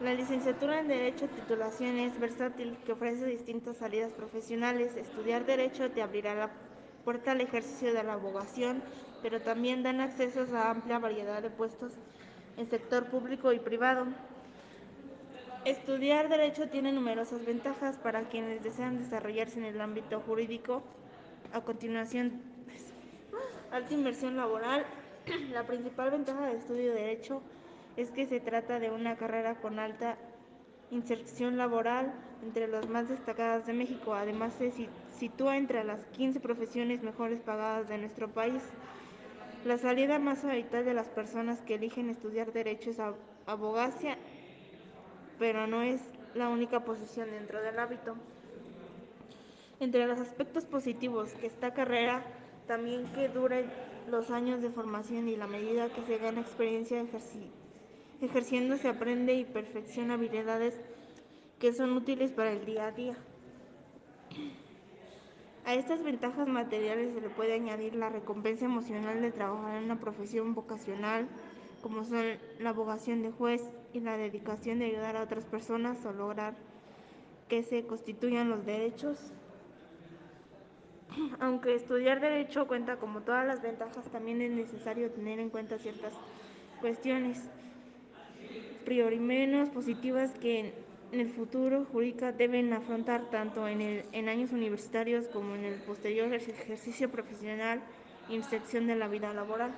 La licenciatura en Derecho titulación es versátil que ofrece distintas salidas profesionales. Estudiar Derecho te abrirá la puerta al ejercicio de la abogacía, pero también dan acceso a amplia variedad de puestos en sector público y privado. Estudiar Derecho tiene numerosas ventajas para quienes desean desarrollarse en el ámbito jurídico. A continuación, alta inversión laboral. La principal ventaja del estudio de Derecho es que se trata de una carrera con alta inserción laboral entre las más destacadas de México. Además, se sitúa entre las 15 profesiones mejores pagadas de nuestro país. La salida más habitual de las personas que eligen estudiar Derecho es abogacía, pero no es la única posición dentro del hábito. Entre los aspectos positivos que esta carrera también que dure los años de formación y la medida que se gana experiencia ejerciendo se aprende y perfecciona habilidades que son útiles para el día a día. A estas ventajas materiales se le puede añadir la recompensa emocional de trabajar en una profesión vocacional, como son la abogacía de juez y la dedicación de ayudar a otras personas a lograr que se constituyan los derechos. Aunque estudiar Derecho cuenta como todas las ventajas, también es necesario tener en cuenta ciertas cuestiones priori menos positivas que en el futuro jurídica deben afrontar tanto en, el, en años universitarios como en el posterior ejercicio profesional e inserción de la vida laboral.